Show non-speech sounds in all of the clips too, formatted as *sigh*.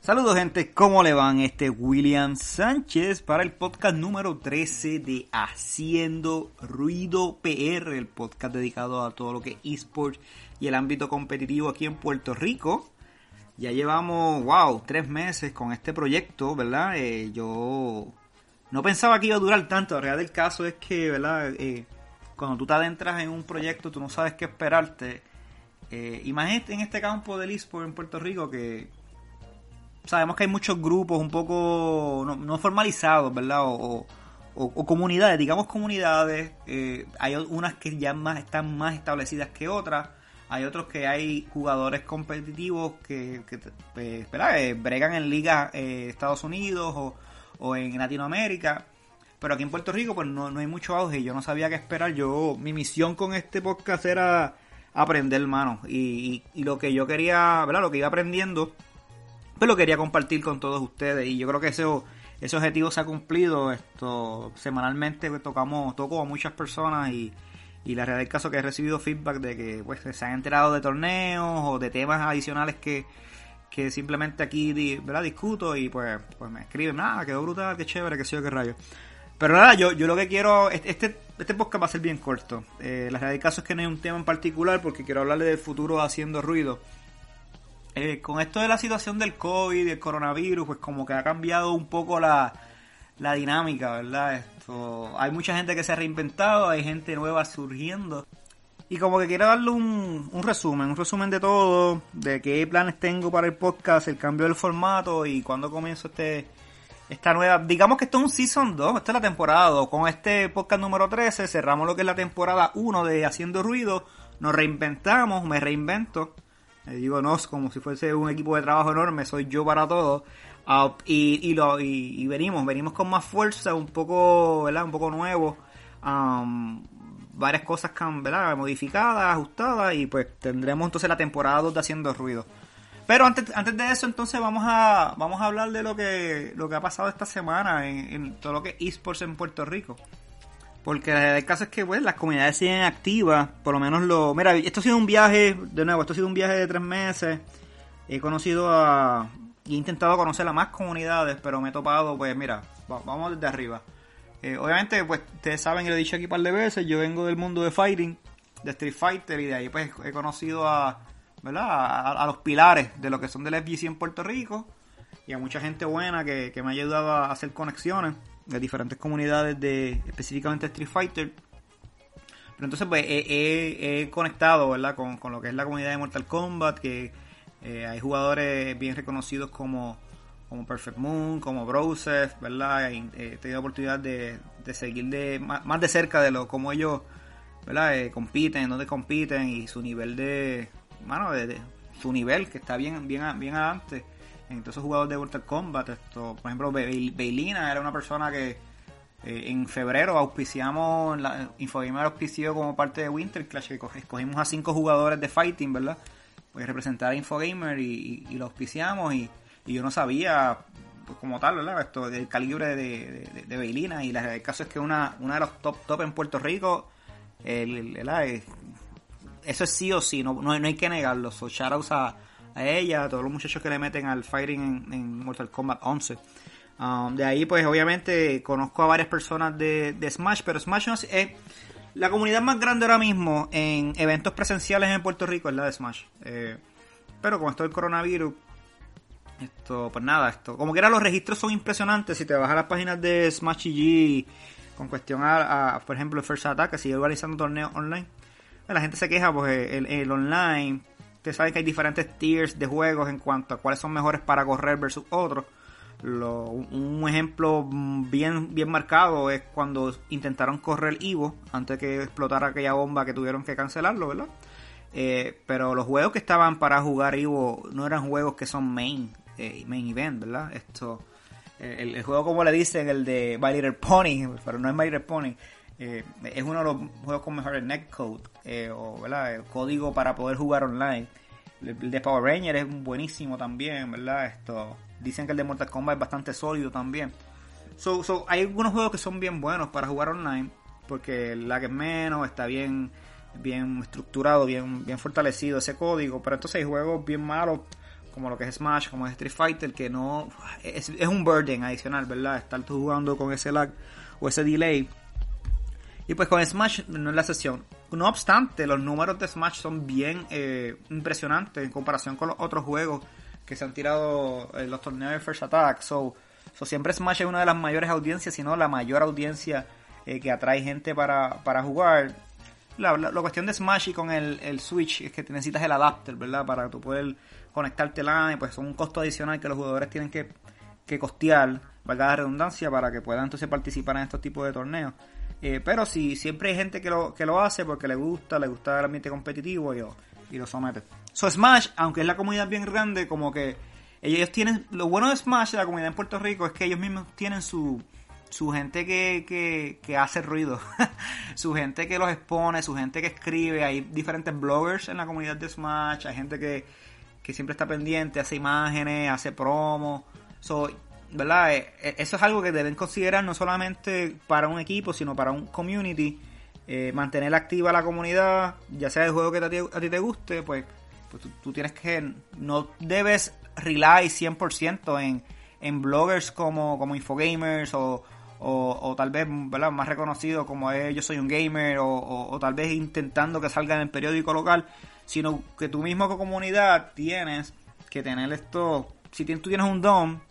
Saludos gente, ¿cómo le van? Este es William Sánchez para el podcast número 13 de Haciendo Ruido PR, el podcast dedicado a todo lo que es esports y el ámbito competitivo aquí en Puerto Rico. Ya llevamos, wow, tres meses con este proyecto, ¿verdad? Eh, yo no pensaba que iba a durar tanto. La realidad del caso es que, ¿verdad? Eh, cuando tú te adentras en un proyecto, tú no sabes qué esperarte. Eh, imagínate en este campo del eSport en Puerto Rico que sabemos que hay muchos grupos un poco no, formalizados, ¿verdad? O, comunidades, digamos comunidades. Eh, hay unas que ya más están más establecidas que otras. Hay otros que hay jugadores competitivos que, que pues, eh, bregan en ligas eh, Estados Unidos o, o, en Latinoamérica. Pero aquí en Puerto Rico pues no, no hay mucho auge yo no sabía qué esperar. Yo, mi misión con este podcast era aprender, hermano. Y, y, y lo que yo quería, ¿verdad? Lo que iba aprendiendo pues lo quería compartir con todos ustedes y yo creo que ese, ese objetivo se ha cumplido. Esto semanalmente pues, tocamos, toco a muchas personas y, y la realidad del caso que he recibido feedback de que pues se han enterado de torneos o de temas adicionales que, que simplemente aquí ¿verdad? discuto y pues, pues me escriben, nada, quedó brutal, qué chévere, qué sé yo, qué rayo. Pero nada, yo, yo lo que quiero, este, este podcast va a ser bien corto. Eh, la realidad del caso es que no hay un tema en particular porque quiero hablarle del futuro haciendo ruido. Eh, con esto de la situación del COVID y el coronavirus, pues como que ha cambiado un poco la, la dinámica, ¿verdad? Esto, hay mucha gente que se ha reinventado, hay gente nueva surgiendo. Y como que quiero darle un, un resumen, un resumen de todo, de qué planes tengo para el podcast, el cambio del formato y cuándo comienzo este esta nueva, digamos que esto es un season 2, esta es la temporada 2. Con este podcast número 13 cerramos lo que es la temporada 1 de Haciendo Ruido, nos reinventamos, me reinvento digo nos como si fuese un equipo de trabajo enorme, soy yo para todo. Ah, y, y, lo, y, venimos, venimos con más fuerza, un poco, ¿verdad? Un poco nuevo. Varias cosas ¿verdad? modificadas, ajustadas y pues tendremos entonces la temporada 2 de Haciendo Ruido. Pero antes, antes de eso entonces vamos a, vamos a hablar de lo que, lo que ha pasado esta semana en, todo lo que es esports en Puerto Rico. Porque el caso es que pues, las comunidades siguen activas, por lo menos lo... Mira, esto ha sido un viaje, de nuevo, esto ha sido un viaje de tres meses. He conocido a... He intentado conocer a más comunidades, pero me he topado, pues mira, vamos desde arriba. Eh, obviamente, pues ustedes saben, y lo he dicho aquí un par de veces, yo vengo del mundo de fighting, de Street Fighter, y de ahí pues he conocido a, ¿verdad? A, los pilares de lo que son del FGC en Puerto Rico, y a mucha gente buena que, que me ha ayudado a hacer conexiones de diferentes comunidades de específicamente Street Fighter. Pero entonces pues he, conectado ¿verdad? Con, lo que es la comunidad de Mortal Kombat, que eh, hay jugadores bien reconocidos como, como Perfect Moon, como Broseph, ¿verdad? he tenido la oportunidad de, seguir de, más, de cerca de lo como ellos ¿verdad? Eh, compiten, donde compiten y su nivel de, mano, de, su nivel que está bien, bien, bien adelante entonces jugadores de Mortal Kombat. Esto, por ejemplo, Beilina era una persona que eh, en febrero auspiciamos, Infogamer auspició como parte de Winter Clash, que escogimos a cinco jugadores de Fighting, ¿verdad? Pues representar a Infogamer y, y, lo auspiciamos y, yo no sabía pues, como tal, ¿verdad? Esto del calibre de, de, Beilina y la, el caso es que una, una de los top top en Puerto Rico, eso es sí o sí, no, no, hay que negarlo. So, shoutouts a ella, a todos los muchachos que le meten al fighting en, Mortal Kombat 11. Um, de ahí, pues obviamente conozco a varias personas de, Smash, pero Smash no es, la comunidad más grande ahora mismo en eventos presenciales en Puerto Rico es la de Smash. Eh, pero con esto del coronavirus, esto, pues nada, esto, como que era los registros son impresionantes. Si te vas a las páginas de Smash EG con cuestión a, por ejemplo, el First Attack, que sigue organizando torneos online, pues, la gente se queja, pues el, el online Ustedes saben que hay diferentes tiers de juegos en cuanto a cuáles son mejores para correr versus otros. un ejemplo bien, bien marcado es cuando intentaron correr Ivo antes de que explotara aquella bomba que tuvieron que cancelarlo, ¿verdad? Eh, pero los juegos que estaban para jugar Ivo no eran juegos que son main, eh, main event, ¿verdad? Esto, eh, el, juego como le dicen, el de My Little Pony, pero no es My Little Pony, eh, es uno de los juegos con mejor netcode eh, o ¿verdad? el código para poder jugar online. El, de Power Ranger es buenísimo también, ¿verdad? Esto dicen que el de Mortal Kombat es bastante sólido también. So, so, hay algunos juegos que son bien buenos para jugar online, porque el lag es menos, está bien bien estructurado, bien, bien fortalecido ese código, pero entonces hay juegos bien malos como lo que es Smash, como es Street Fighter, que no es, un burden adicional, ¿verdad? Estar jugando con ese lag o ese delay. Y pues con Smash no es la sesión. No obstante, los números de Smash son bien eh, impresionantes en comparación con los otros juegos que se han tirado los torneos de First Attack. So, so siempre Smash es una de las mayores audiencias, si no la mayor audiencia eh, que atrae gente para, para jugar la, cuestión de Smash y con el, el, Switch es que necesitas el adapter, ¿verdad? Para tu poder conectarte la pues son un costo adicional que los jugadores tienen que, que costear, valga la redundancia, para que puedan entonces participar en estos tipos de torneos. Eh, pero si siempre hay gente que lo, que lo hace porque le gusta, le gusta el ambiente competitivo y, y lo somete. So Smash, aunque es la comunidad bien grande, como que ellos tienen, lo bueno de Smash, la comunidad en Puerto Rico, es que ellos mismos tienen su, su gente que, que, hace ruido, *laughs* su gente que los expone, su gente que escribe, hay diferentes bloggers en la comunidad de Smash, hay gente que, que siempre está pendiente, hace imágenes, hace promo, so, ¿verdad? Eh, eh, eso es algo que deben considerar no solamente para un equipo, sino para un community, eh, mantener activa la comunidad, ya sea el juego que a ti, a ti te guste, pues, pues tú, tú, tienes que, no debes rely 100% en, en bloggers como, como Infogamers o o, tal vez ¿verdad? más reconocido como es Yo Soy un Gamer, o, tal vez intentando que salga en el periódico local, sino que tú mismo como comunidad tienes que tener esto, si tú tienes un don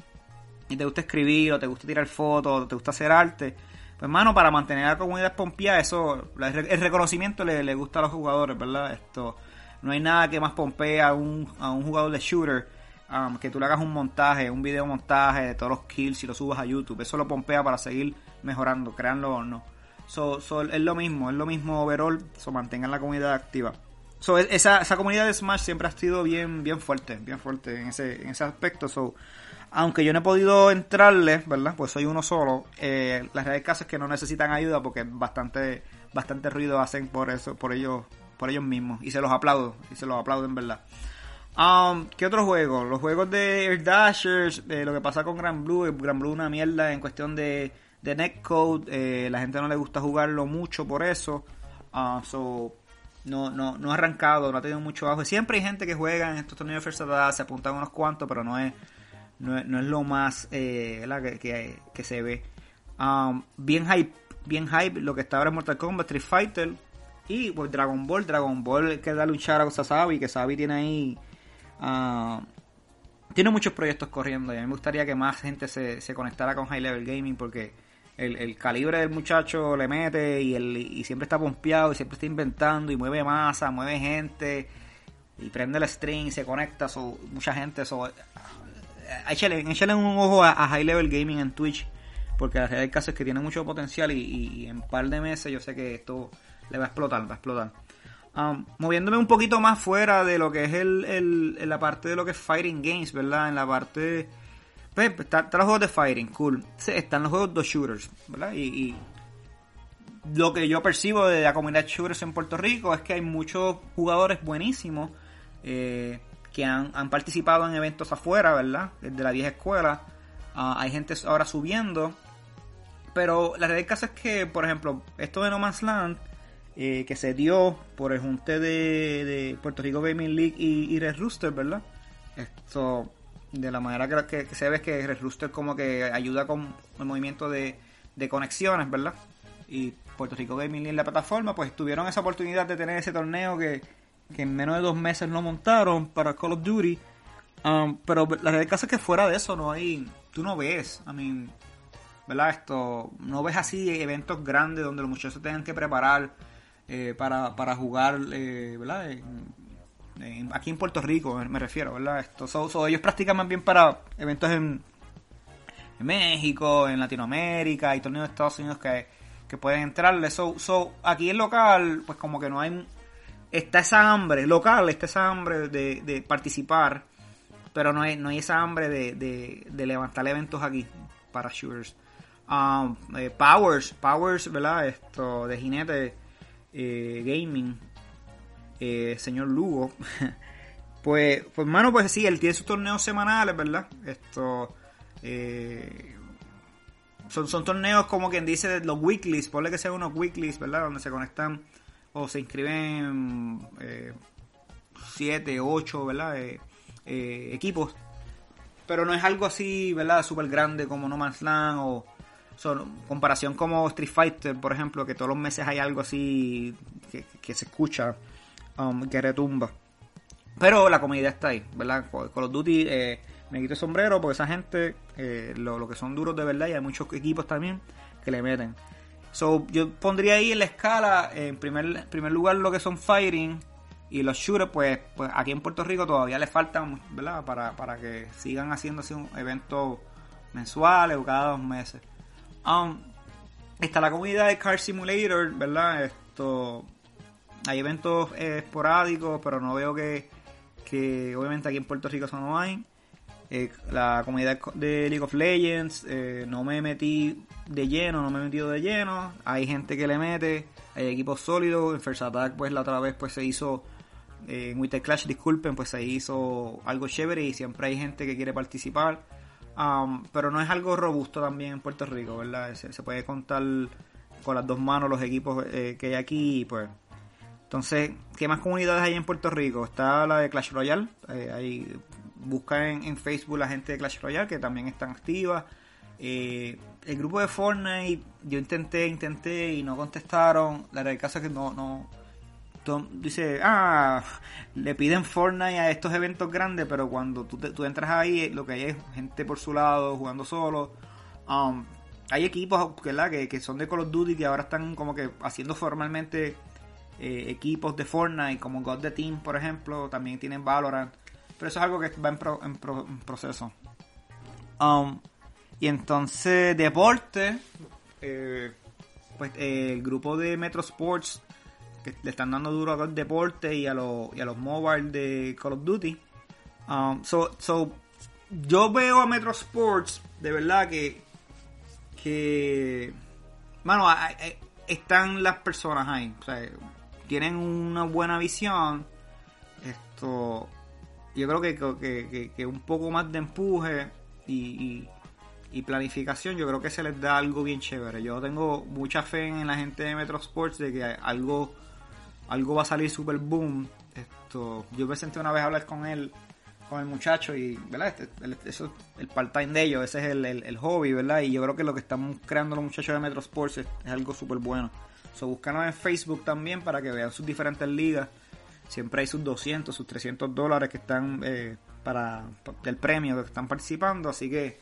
y te gusta escribir, o te gusta tirar fotos, o te gusta hacer arte, pues hermano, para mantener a la comunidad pompeada, eso, el reconocimiento le, le gusta a los jugadores, ¿verdad? Esto, no hay nada que más pompea a un, a un jugador de shooter Um, que tú le hagas un montaje, un video montaje de todos los kills y lo subas a YouTube. Eso lo pompea para seguir mejorando, créanlo o no. So, es lo mismo, es lo mismo overall, so mantengan la comunidad activa. So, e, esa, comunidad de Smash siempre ha sido bien, bien fuerte, bien fuerte en ese, en ese aspecto. So, aunque yo no he podido entrarle, ¿verdad? Pues soy uno solo. Eh, la realidad caso es que no necesitan ayuda porque bastante, bastante ruido hacen por eso, por ellos, por ellos mismos. Y se los aplaudo, y se los aplaudo en verdad. Um, ¿Qué otros juegos? Los juegos de Air Dashers, eh, lo que pasa con Gran Blue, Gran Blue una mierda en cuestión de, de netcode, eh, la gente no le gusta jugarlo mucho por eso, uh, so, no, no, no ha arrancado, no ha tenido mucho auge. Siempre hay gente que juega en estos torneos de First se apuntan unos cuantos, pero no es, no es, no es lo más eh, que, que, se ve. Um, bien hype, bien hype lo que está ahora en Mortal Kombat, Street Fighter y pues, Dragon Ball, Dragon Ball que da luchar a Sabi, que Sabi tiene ahí Ah, tiene muchos proyectos corriendo y a mí me gustaría que más gente se, se conectara con High Level Gaming porque el, calibre del muchacho le mete y, el, y siempre está pompeado y siempre está inventando y mueve masa, mueve gente y prende el stream y se conecta, so, mucha gente. So, eh, échale, un ojo a, High Level Gaming en Twitch porque la realidad es que tiene mucho potencial y, y en un par de meses yo sé que esto le va a explotar, va a explotar. Um, moviéndome un poquito más fuera de lo que es el, la parte de lo que es Fighting Games, ¿verdad? En la parte... Pues, están está los juegos de Fighting, cool. Están los juegos de shooters, ¿verdad? Y, lo que yo percibo de la comunidad shooters en Puerto Rico es que hay muchos jugadores buenísimos eh, que han, participado en eventos afuera, ¿verdad? De la vieja escuela. Ah, hay gente ahora subiendo. Pero la realidad es que, por ejemplo, esto de No Man's Land eh, que se dio por el junte de, Puerto Rico Gaming League y, Red Rooster, ¿verdad? Esto, de la manera que, se ve que Red Rooster como que ayuda con el movimiento de, conexiones, ¿verdad? Y Puerto Rico Gaming League, la plataforma, pues tuvieron esa oportunidad de tener ese torneo que, en menos de dos meses lo montaron para Call of Duty. Um, pero la realidad es que fuera de eso no hay, tú no ves, I mean, ¿verdad? Esto, no ves así eventos grandes donde los muchachos tengan que preparar eh, para, para jugar, eh, ¿verdad? aquí en Puerto Rico me refiero, ¿verdad? Esto, ellos practican más bien para eventos en, México, en Latinoamérica y torneos de Estados Unidos que, pueden entrarle. So, so, aquí en local, pues como que no hay... Está esa hambre, local, está esa hambre de, de participar, pero no hay, no hay esa hambre de, de, levantar eventos aquí para shooters. Um, Powers, Powers, ¿verdad? Esto de jinete eh, gaming, eh, señor Lugo, *laughs* pues, pues, hermano, pues sí, él tiene sus torneos semanales, ¿verdad? Esto, eh, son, son torneos como quien dice los weeklies, ponle que sean unos weeklies, ¿verdad? Donde se conectan o se inscriben eh, siete, ocho, ¿verdad? Eh, eh, equipos. Pero no es algo así, ¿verdad? Súper grande como No Man's Land o son, comparación como Street Fighter, por ejemplo, que todos los meses hay algo así que, se escucha, um, que retumba. Pero la comunidad está ahí, ¿verdad? Call of Duty eh, me quito el sombrero porque esa gente, eh, lo, que son duros de verdad, y hay muchos equipos también que le meten. So, yo pondría ahí en la escala, en primer, primer lugar, lo que son fighting y los shooters, pues, pues aquí en Puerto Rico todavía le faltan, ¿verdad? Para, para que sigan haciendo así un evento mensuales o cada dos meses. Um, está la comunidad de Car Simulator, ¿verdad? Esto, hay eventos esporádicos, pero no veo que, que obviamente aquí en Puerto Rico eso no hay. Eh, la comunidad de League of Legends, eh, no me metí de lleno, no me he metido de lleno. Hay gente que le mete, hay equipos sólidos. En First Attack, pues la otra vez pues se hizo, eh, en Winter Clash, disculpen, pues se hizo algo chévere y siempre hay gente que quiere participar. Um, pero no es algo robusto también en Puerto Rico, ¿verdad? Se, puede contar con las dos manos los equipos que hay aquí, pues. Entonces, ¿qué más comunidades hay en Puerto Rico? Está la de Clash Royale, hay busca en, Facebook la gente de Clash Royale que también están activas. Eh, el grupo de Fortnite, yo intenté, intenté y no contestaron. La realidad es que no, no. Dice, ah, le piden Fortnite a estos eventos grandes, pero cuando tú, tú entras ahí, lo que hay es gente por su lado jugando solo. Um, hay equipos Que, que son de Call of Duty que ahora están como que haciendo formalmente eh, equipos de Fortnite, como God the Team, por ejemplo, también tienen Valorant. Pero eso es algo que va en, proceso. Um, y entonces, deporte. Eh, pues eh, el grupo de Metro Sports que le están dando duro al deporte y a, los, y a los mobile de Call of Duty. Um, so, so, yo veo a Metro Sports de verdad que. que. Mano, están las personas ahí. Tienen una buena visión. Esto yo creo que, que, un poco más de empuje y, planificación, yo creo que se les da algo bien chévere. Yo tengo mucha fe en la gente de Metro Sports de que algo, algo va a salir super boom. Esto, yo me senté una vez a hablar con él, con el muchacho, y ¿verdad? Este, el, eso el part-time de ellos, ese es el, hobby, ¿verdad? Y yo creo que lo que están creando los muchachos de Metro Sports es, algo súper bueno. So, búscanos en Facebook también para que vean sus diferentes ligas siempre hay sus 200, sus 300 dólares que están eh, para el premio que están participando, así que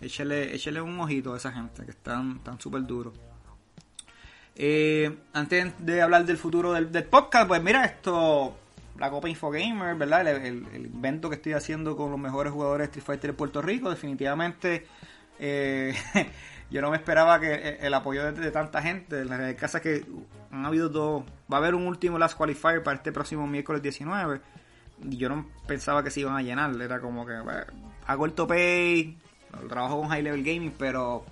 échale, échale un ojito a esa gente que están súper duros. Eh, antes de hablar del futuro del, podcast, pues mira esto, la Copa Infogamer, ¿verdad? El, el, evento que estoy haciendo con los mejores jugadores de Street Fighter de Puerto Rico, definitivamente eh, *laughs* yo no me esperaba que el apoyo de, tanta gente. La casa que han habido dos. Va a haber un último Last Qualifier para este próximo miércoles 19. Y yo no pensaba que se iban a llenar. Era como que hago el tope, trabajo con High Level Gaming, pero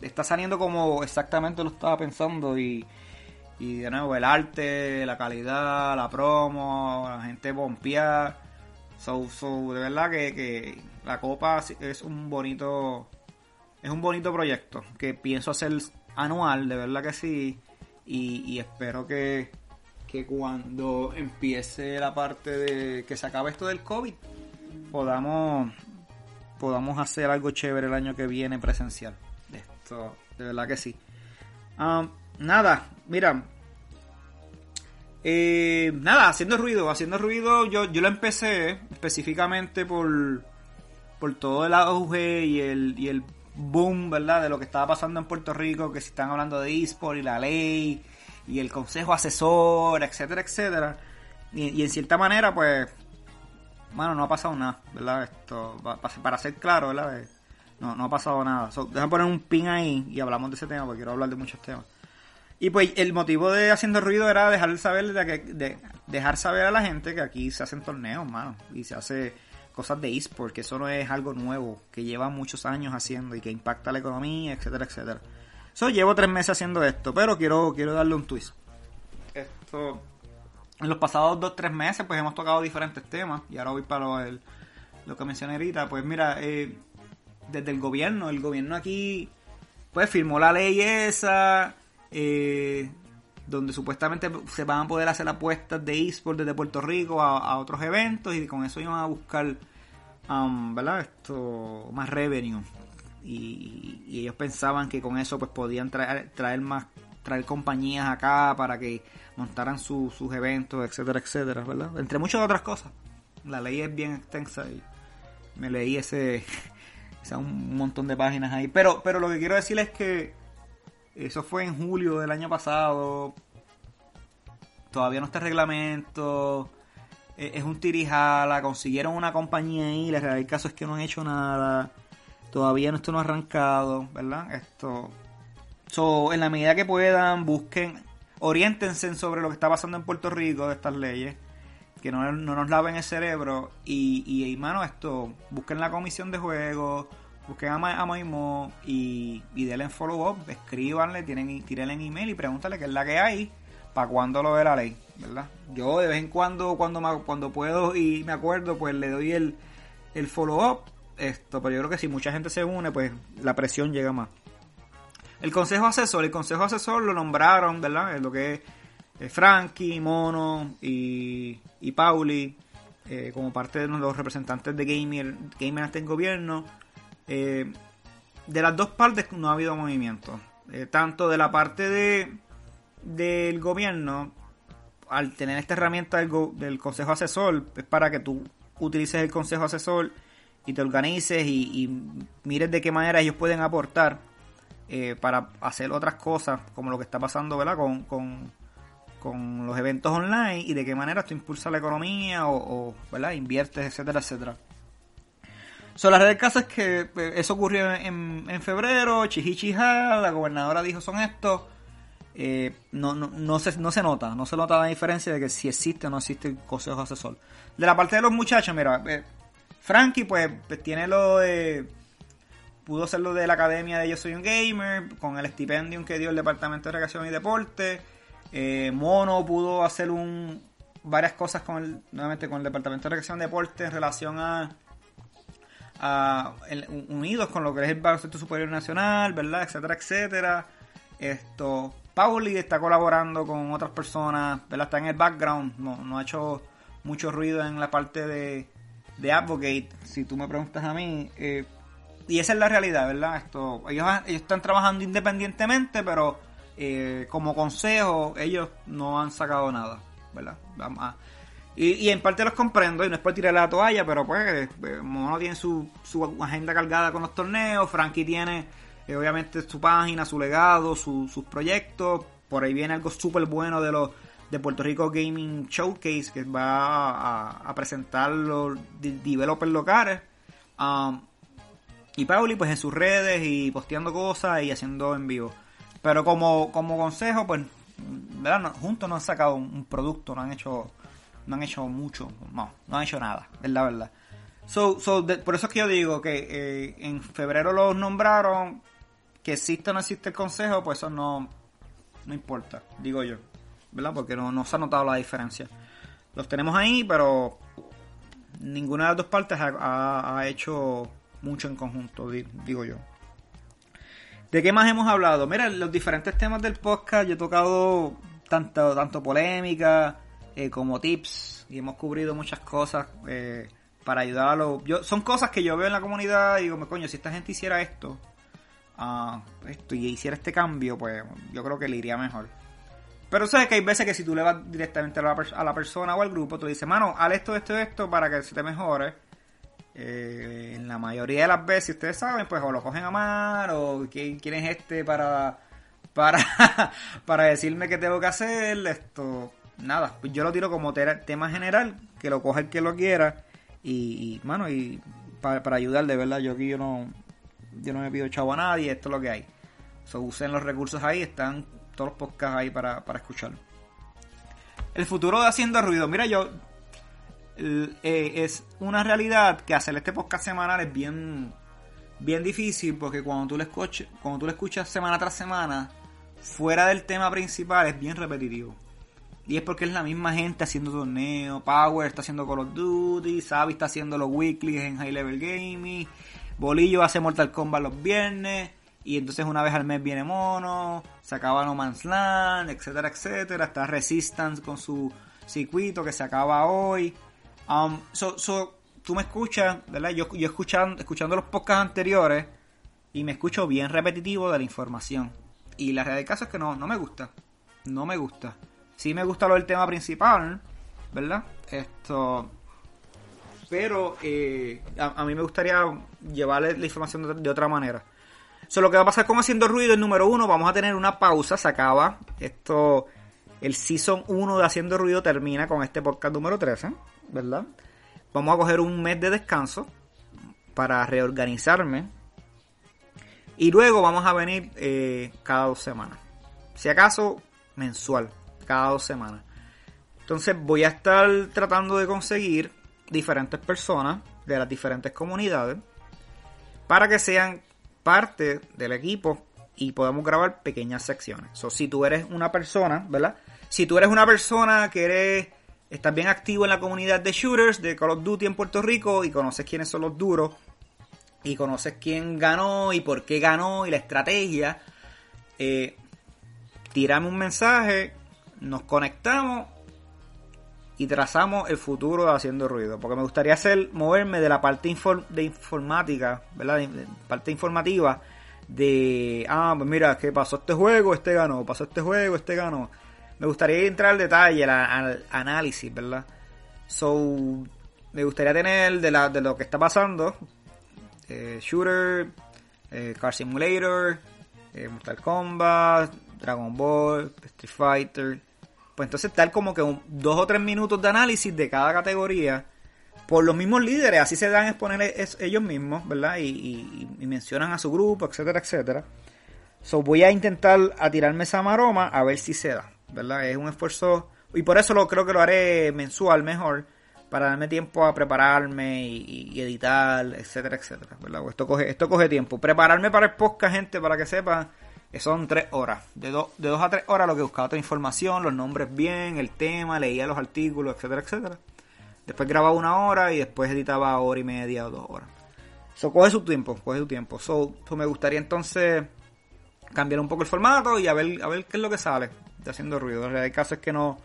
está saliendo como exactamente lo estaba pensando. Y, y de nuevo, el arte, la calidad, la promo, la gente pompear. So, so, de verdad que, que la copa es un bonito es un bonito proyecto que pienso hacer anual, de verdad que sí. Y, espero que, que cuando empiece la parte de que se acabe esto del COVID, podamos, podamos hacer algo chévere el año que viene presencial. Esto, de verdad que sí. Nada, mira. Eh, nada, haciendo ruido, haciendo ruido, yo, yo lo empecé específicamente por, por todo el auge y el, y el boom, ¿verdad? De lo que estaba pasando en Puerto Rico, que si están hablando de eSport y la ley y el consejo asesor, etcétera, etcétera. Y, en cierta manera, pues, bueno, no ha pasado nada, ¿verdad? Esto, para ser claro, ¿verdad? No, no ha pasado nada. So, poner un pin ahí y hablamos de ese tema, porque quiero hablar de muchos temas. Y pues el motivo de haciendo ruido era dejar saber dejar saber a la gente que aquí se hacen torneos, mano, y se hace cosas de eSport, que eso no es algo nuevo, que lleva muchos años haciendo y que impacta la economía, etcétera, etcétera. So, llevo tres meses haciendo esto, pero quiero, quiero darle un twist. Esto, en los pasados dos, tres meses, pues hemos tocado diferentes temas, y ahora voy para lo, lo que mencioné ahorita. Pues mira, eh, desde el gobierno, el gobierno aquí pues firmó la ley esa, eh, donde supuestamente se van a poder hacer apuestas de eSport desde Puerto Rico a, otros eventos y con eso iban a buscar, um, ¿verdad? Esto, más revenue. Y, ellos pensaban que con eso pues podían traer, traer más traer compañías acá para que montaran sus eventos, etcétera, etcétera, ¿verdad? Entre muchas otras cosas. La ley es bien extensa y me leí ese, ese un montón de páginas ahí. Pero, pero lo que quiero decir es que eso fue en julio del año pasado. Todavía no está el reglamento. E, es un tirijala. Consiguieron una compañía ahí. La realidad del caso es que no han hecho nada. Todavía esto no ha arrancado, ¿verdad? Esto. So, en la medida que puedan, busquen, oriéntense sobre lo que está pasando en Puerto Rico de estas leyes. Que no, nos laven el cerebro. Y, y, hermano, esto, busquen la comisión de juegos busquen a, a y, y denle follow up, escríbanle, tienen, tírenle en email y pregúntale qué es la que hay, para cuándo lo ve la ley, ¿verdad? Yo de vez en cuando, cuando, cuando puedo y me acuerdo, pues le doy el, el follow up, esto, pero yo creo que si mucha gente se une, pues la presión llega más. El consejo asesor, el consejo asesor lo nombraron, ¿verdad? Es lo que Frankie, Mono y, y Pauli, eh, como parte de los representantes de Gamer, Gamer en gobierno. Eh, de las dos partes no ha habido movimiento. Eh, tanto de la parte de del gobierno, al tener esta herramienta del, consejo asesor, es para que tú utilices el consejo asesor y te organices y, mires de qué manera ellos pueden aportar eh, para hacer otras cosas, como lo que está pasando ¿verdad? Con, con, con los eventos online y de qué manera esto impulsa la economía o, ¿verdad? inviertes, etcétera, etcétera. So, la realidad del caso que eh, eso ocurrió en, en febrero, Chihichija, la gobernadora dijo son estos. Eh, no, no, no, se, no se nota, no se nota la diferencia de que si existe o no existe el consejo asesor. De la parte de los muchachos, mira, eh, Frankie pues, pues, tiene lo de... Pudo ser lo de la academia de Yo Soy un Gamer, con el estipendium que dio el Departamento de Recreación y Deporte. Mono pudo hacer un varias cosas con el, nuevamente con el Departamento de Recreación y Deporte en relación a unidos con lo que es el baloncesto superior nacional, ¿verdad? Etcétera, etcétera. Esto, Pauli está colaborando con otras personas, ¿verdad? Está en el background, no, ha hecho mucho ruido en la parte de, de Advocate, si tú me preguntas a mí. Eh, y esa es la realidad, ¿verdad? Esto, ellos, ellos están trabajando independientemente, pero eh, como consejo, ellos no han sacado nada, ¿verdad? A, y, en parte los comprendo, y no es por tirar la toalla, pero pues eh, Mono tiene su, su agenda cargada con los torneos, Frankie tiene eh, obviamente su página, su legado, sus proyectos, por ahí viene algo súper bueno de los de Puerto Rico Gaming Showcase que va a, presentar los developers locales. Um, y Pauli pues en sus redes y posteando cosas y haciendo en vivo. Pero como, como consejo, pues, ¿verdad? juntos no han sacado un producto, no han hecho no han hecho mucho, no, no han hecho nada, es la verdad. So, so por eso es que yo digo que eh, en febrero los nombraron, que existe o no existe el consejo, pues eso no, no importa, digo yo, ¿verdad? Porque no, no se ha notado la diferencia. Los tenemos ahí, pero ninguna de las dos partes ha hecho mucho en conjunto, digo yo. ¿De qué más hemos hablado? Mira, los diferentes temas del podcast, yo he tocado tanto, tanto polémica, eh, como tips y hemos cubrido muchas cosas eh, para ayudar a los... Yo, son cosas que yo veo en la comunidad y digo, me coño, si esta gente hiciera esto, uh, esto y hiciera este cambio, pues yo creo que le iría mejor. Pero sabes que hay veces que si tú le vas directamente a la, a la persona o al grupo, tú dices, mano, haz esto, esto, esto para que se te mejore. Eh, en la mayoría de las veces, ustedes saben, pues o lo cogen a mano, o quién, quién es este para, para, *laughs* para decirme qué tengo que hacer, esto nada, pues yo lo tiro como tema general, que lo coja el que lo quiera y, mano, y para, ayudar de verdad, yo aquí yo no, yo no me pido chavo a nadie, esto es lo que hay. Usen los recursos ahí, están todos los podcasts ahí para, para escucharlo. El futuro de Haciendo Ruido, mira, yo eh, es una realidad que hacer este podcast semanal es bien bien difícil porque cuando tú lo escuchas, cuando tú lo escuchas semana tras semana, fuera del tema principal es bien repetitivo. Y es porque es la misma gente haciendo torneos. Power está haciendo Call of Duty. Sabi está haciendo los weeklies en High Level Gaming. Bolillo hace Mortal Kombat los viernes. Y entonces una vez al mes viene Mono, se acaba No Man's Land, etcétera, etcétera. Está Resistance con su circuito que se acaba hoy. Um, so, so, tú me escuchas, ¿verdad? Yo, escuchando, escuchando los podcasts anteriores y me escucho bien repetitivo de la información. Y la realidad del caso es que no, no me gusta. No me gusta. Sí me gusta lo del tema principal, ¿verdad? Esto... Pero eh, a, mí me gustaría llevarle la información de, otra manera. So, lo que va a pasar con Haciendo Ruido, el número uno, vamos a tener una pausa, se acaba. Esto, el season 1 de Haciendo Ruido termina con este podcast número 13, ¿verdad? Vamos a coger un mes de descanso para reorganizarme. Y luego vamos a venir eh, cada dos semanas. Si acaso, mensual, cada dos semanas. Entonces voy a estar tratando de conseguir diferentes personas de las diferentes comunidades para que sean parte del equipo y podamos grabar pequeñas secciones. Si tú eres una persona, ¿verdad? Si tú eres una persona que eres estás bien activo en la comunidad de shooters de Call of Duty en Puerto Rico y conoces quiénes son los duros y conoces quién ganó y por qué ganó y la estrategia, eh, tirame un mensaje, nos conectamos y trazamos el futuro haciendo ruido. Porque me gustaría hacer, moverme de la parte de informática, ¿verdad? Parte informativa de, ah, pues mira, que pasó este juego, este ganó, pasó este juego, este ganó. Me gustaría entrar al detalle, al, análisis, ¿verdad? So, me gustaría tener de, la, de lo que está pasando, eh, Shooter, eh, Car Simulator, eh, Mortal Kombat, Dragon Ball, Street Fighter, pues entonces tal como que dos o tres minutos de análisis de cada categoría por los mismos líderes, así se dan a exponer ellos mismos, ¿verdad? Y, mencionan a su grupo, etcétera, etcétera. So voy a intentar a tirarme esa maroma a ver si se da, ¿verdad? Es un esfuerzo y por eso lo creo que lo haré mensual mejor para darme tiempo a prepararme y, editar, etcétera, etcétera, ¿verdad? Pues esto coge esto coge tiempo. Prepararme para el podcast, gente, para que sepan son tres horas. De, de dos a tres horas lo que buscaba otra información, los nombres bien, el tema, leía los artículos, etcétera, etcétera. Después grababa una hora y después editaba hora y media o dos horas. Eso coge su tiempo, coge su tiempo. So, me gustaría entonces cambiar un poco el formato y a ver, a ver qué es lo que sale de haciendo ruido. El caso es que no,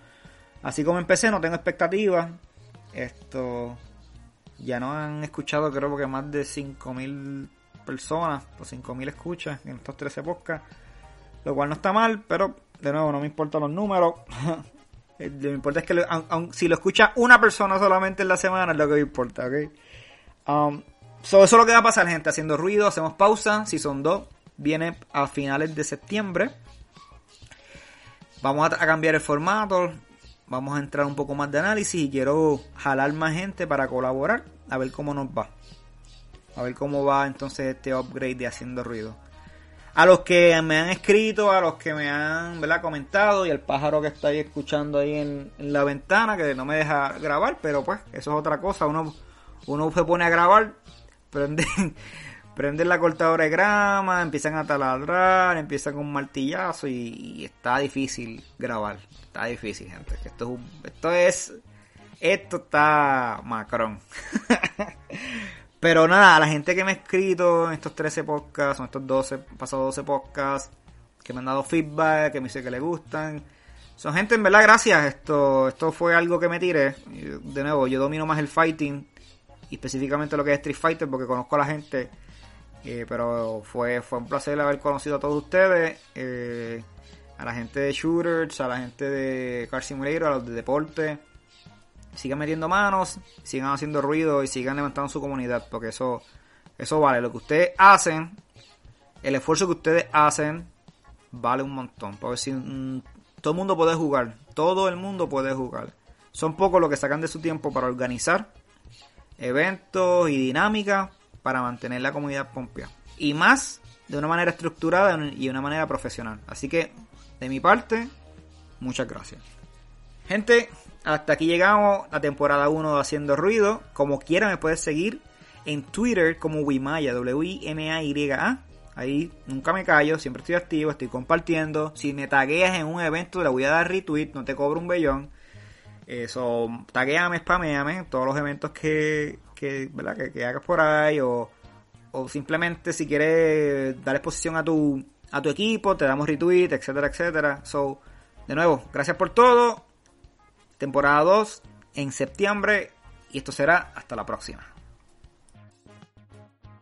así como empecé, no tengo expectativas. Esto ya no han escuchado creo que más de 5000 personas o 5000 escuchas en estos 13 podcasts. Lo cual no está mal, pero de nuevo no me importan los números. *laughs* lo que importa es que si lo escucha una persona solamente en la semana es lo que me importa, ¿ok? Um, eso es lo que va a pasar, gente. Haciendo ruido, hacemos pausa. Si son dos, viene a finales de septiembre. Vamos a, cambiar el formato. Vamos a entrar un poco más de análisis y quiero jalar más gente para colaborar. A ver cómo nos va. A ver cómo va entonces este upgrade de haciendo ruido. A los que me han escrito, a los que me han ¿verdad? comentado y al pájaro que está escuchando ahí en, la ventana que no me deja grabar, pero pues eso es otra cosa. Uno, uno se pone a grabar, *laughs* prende, prende la cortadora de grama, empiezan a taladrar, empiezan con un martillazo y, está difícil grabar. Está difícil, gente. Esto es, esto es, esto está macrón. *laughs* Pero nada, la gente que me ha escrito en estos 13 podcasts, en estos 12, pasados 12 podcasts, que me han dado feedback, que me dice que le gustan. Son gente, en verdad, gracias. Esto, esto fue algo que me tiré. De nuevo, yo domino más el fighting, específicamente lo que es Street Fighter, porque conozco a la gente. Eh, pero fue, fue un placer haber conocido a todos ustedes. Eh, a la gente de Shooters, a la gente de Car Simulator, a los de deporte sigan metiendo manos, sigan haciendo ruido y sigan levantando su comunidad, porque eso, eso vale. Lo que ustedes hacen, el esfuerzo que ustedes hacen, vale un montón. Porque si mm, todo el mundo puede jugar, todo el mundo puede jugar. Son pocos los que sacan de su tiempo para organizar eventos y dinámicas para mantener la comunidad pompia. Y más de una manera estructurada y de una manera profesional. Así que, de mi parte, muchas gracias. Gente, hasta aquí llegamos a temporada 1 de Haciendo Ruido. Como quiera me puedes seguir en Twitter como Wimaya, W-I-M-A-Y-A. Ahí nunca me callo, siempre estoy activo, estoy compartiendo. Si me tagueas en un evento, le voy a dar retweet, no te cobro un bellón. Eso, tagueame, spameame todos los eventos que, que, ¿verdad? que, hagas por ahí o, o simplemente si quieres dar exposición a tu, a tu equipo, te damos retweet, etcétera, etcétera. So, de nuevo, gracias por todo. Temporada 2 en septiembre y esto será hasta la próxima.